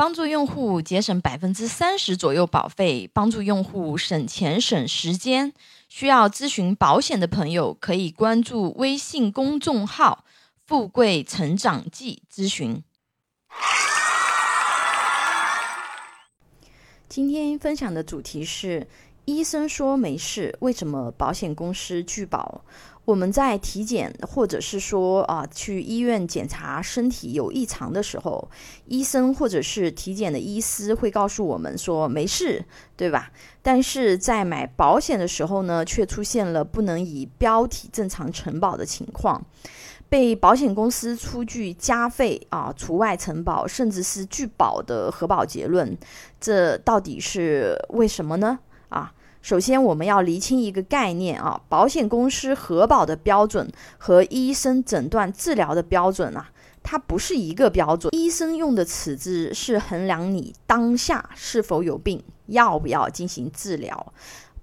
帮助用户节省百分之三十左右保费，帮助用户省钱省时间。需要咨询保险的朋友，可以关注微信公众号“富贵成长记”咨询。今天分享的主题是：医生说没事，为什么保险公司拒保？我们在体检或者是说啊去医院检查身体有异常的时候，医生或者是体检的医师会告诉我们说没事，对吧？但是在买保险的时候呢，却出现了不能以标体正常承保的情况，被保险公司出具加费啊除外承保，甚至是拒保的核保结论，这到底是为什么呢？啊？首先，我们要厘清一个概念啊，保险公司核保的标准和医生诊断治疗的标准啊，它不是一个标准。医生用的尺子是衡量你当下是否有病，要不要进行治疗；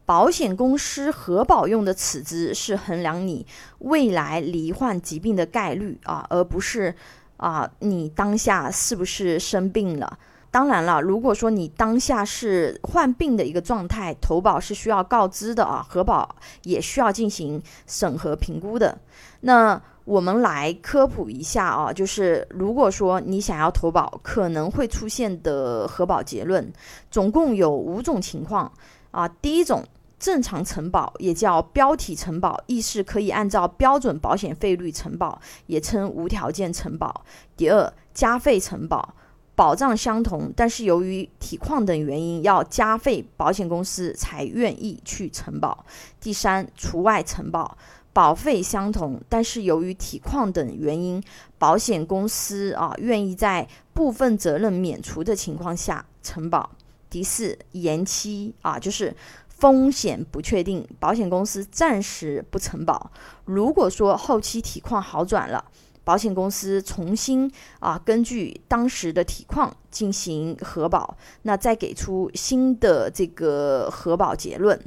保险公司核保用的尺子是衡量你未来罹患疾病的概率啊，而不是啊你当下是不是生病了。当然了，如果说你当下是患病的一个状态，投保是需要告知的啊，核保也需要进行审核评估的。那我们来科普一下啊，就是如果说你想要投保，可能会出现的核保结论，总共有五种情况啊。第一种，正常承保，也叫标体承保，意思可以按照标准保险费率承保，也称无条件承保。第二，加费承保。保障相同，但是由于体况等原因要加费，保险公司才愿意去承保。第三，除外承保，保费相同，但是由于体况等原因，保险公司啊愿意在部分责任免除的情况下承保。第四，延期啊，就是风险不确定，保险公司暂时不承保。如果说后期体况好转了。保险公司重新啊，根据当时的体况进行核保，那再给出新的这个核保结论。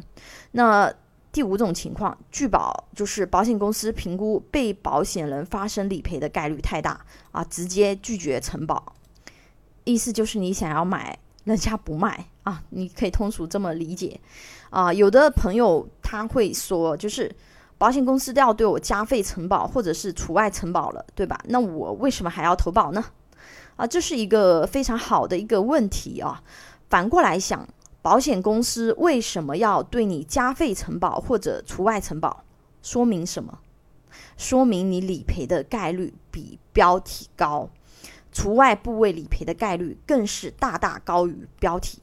那第五种情况拒保，就是保险公司评估被保险人发生理赔的概率太大啊，直接拒绝承保。意思就是你想要买，人家不卖啊，你可以通俗这么理解啊。有的朋友他会说，就是。保险公司都要对我加费承保，或者是除外承保了，对吧？那我为什么还要投保呢？啊，这是一个非常好的一个问题啊。反过来想，保险公司为什么要对你加费承保或者除外承保？说明什么？说明你理赔的概率比标题高，除外部位理赔的概率更是大大高于标题。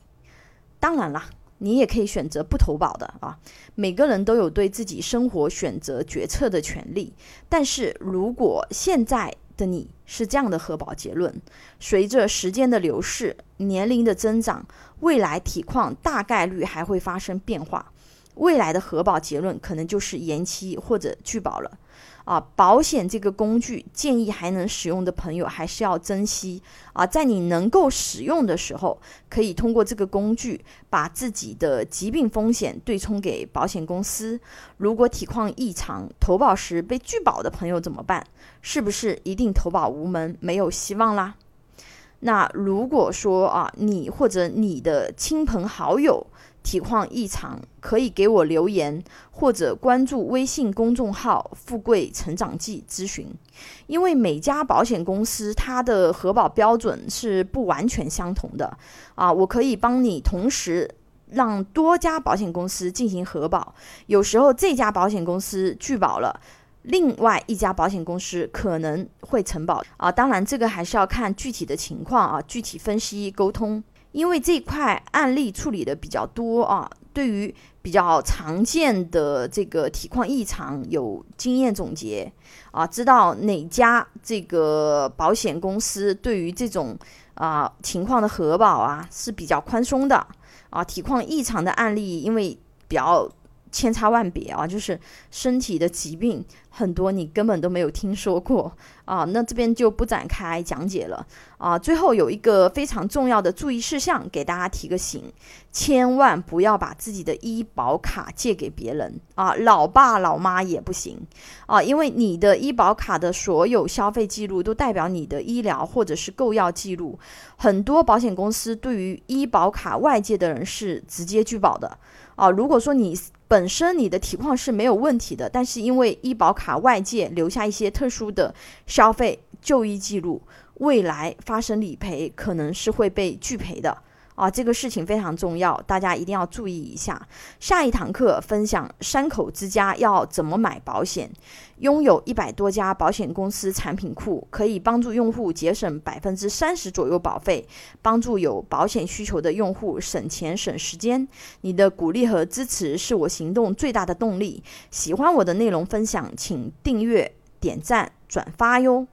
当然了。你也可以选择不投保的啊，每个人都有对自己生活选择决策的权利。但是如果现在的你是这样的核保结论，随着时间的流逝、年龄的增长，未来体况大概率还会发生变化，未来的核保结论可能就是延期或者拒保了。啊，保险这个工具，建议还能使用的朋友还是要珍惜啊。在你能够使用的时候，可以通过这个工具把自己的疾病风险对冲给保险公司。如果体况异常，投保时被拒保的朋友怎么办？是不是一定投保无门，没有希望啦？那如果说啊，你或者你的亲朋好友，体况异常，可以给我留言或者关注微信公众号“富贵成长记”咨询。因为每家保险公司它的核保标准是不完全相同的啊，我可以帮你同时让多家保险公司进行核保。有时候这家保险公司拒保了，另外一家保险公司可能会承保啊。当然，这个还是要看具体的情况啊，具体分析沟通。因为这块案例处理的比较多啊，对于比较常见的这个体况异常有经验总结啊，知道哪家这个保险公司对于这种啊情况的核保啊是比较宽松的啊，体况异常的案例因为比较。千差万别啊，就是身体的疾病很多，你根本都没有听说过啊。那这边就不展开讲解了啊。最后有一个非常重要的注意事项，给大家提个醒：千万不要把自己的医保卡借给别人啊，老爸老妈也不行啊，因为你的医保卡的所有消费记录都代表你的医疗或者是购药记录。很多保险公司对于医保卡外借的人是直接拒保的啊。如果说你本身你的体况是没有问题的，但是因为医保卡外借留下一些特殊的消费就医记录，未来发生理赔可能是会被拒赔的。啊，这个事情非常重要，大家一定要注意一下。下一堂课分享山口之家要怎么买保险，拥有一百多家保险公司产品库，可以帮助用户节省百分之三十左右保费，帮助有保险需求的用户省钱省时间。你的鼓励和支持是我行动最大的动力。喜欢我的内容分享，请订阅、点赞、转发哟。